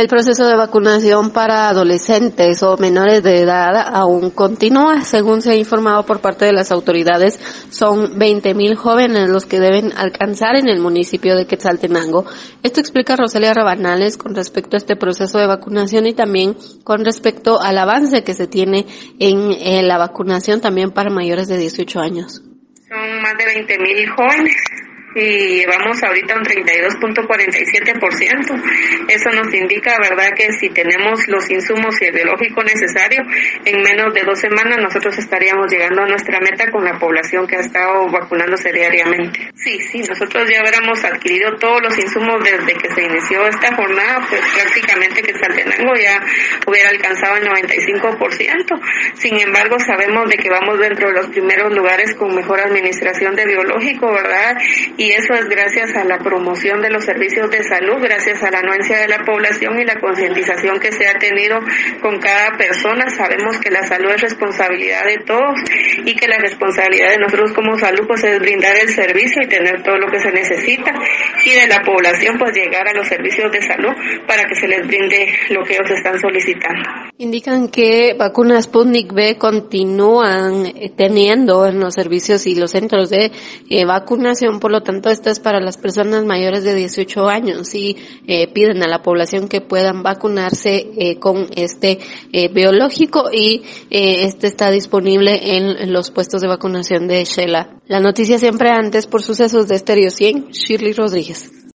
El proceso de vacunación para adolescentes o menores de edad aún continúa. Según se ha informado por parte de las autoridades, son 20.000 jóvenes los que deben alcanzar en el municipio de Quetzaltenango. Esto explica Rosalia Rabanales con respecto a este proceso de vacunación y también con respecto al avance que se tiene en, en la vacunación también para mayores de 18 años. Son más de 20.000 jóvenes y llevamos ahorita un 32.47%. Eso nos indica, ¿verdad?, que si tenemos los insumos y el biológico necesario, en menos de dos semanas nosotros estaríamos llegando a nuestra meta con la población que ha estado vacunándose diariamente. Sí, sí, nosotros ya hubiéramos adquirido todos los insumos desde que se inició esta jornada, pues prácticamente que Saltenango ya hubiera alcanzado el 95%. Sin embargo, sabemos de que vamos dentro de los primeros lugares con mejor administración de biológico, ¿verdad? Y eso es gracias a la promoción de los servicios de salud, gracias a la anuencia de la población y la concientización que se ha tenido con cada persona. Sabemos que la salud es responsabilidad de todos y que la responsabilidad de nosotros como salud pues es brindar el servicio y tener todo lo que se necesita y de la población pues llegar a los servicios de salud para que se les brinde lo que ellos están solicitando. Indican que vacunas Sputnik B continúan teniendo en los servicios y los centros de eh, vacunación, por lo tanto tanto, esto es para las personas mayores de 18 años y eh, piden a la población que puedan vacunarse eh, con este eh, biológico y este está disponible en los puestos de vacunación de Shela. La noticia siempre antes por sucesos de Estéreo 100, Shirley Rodríguez.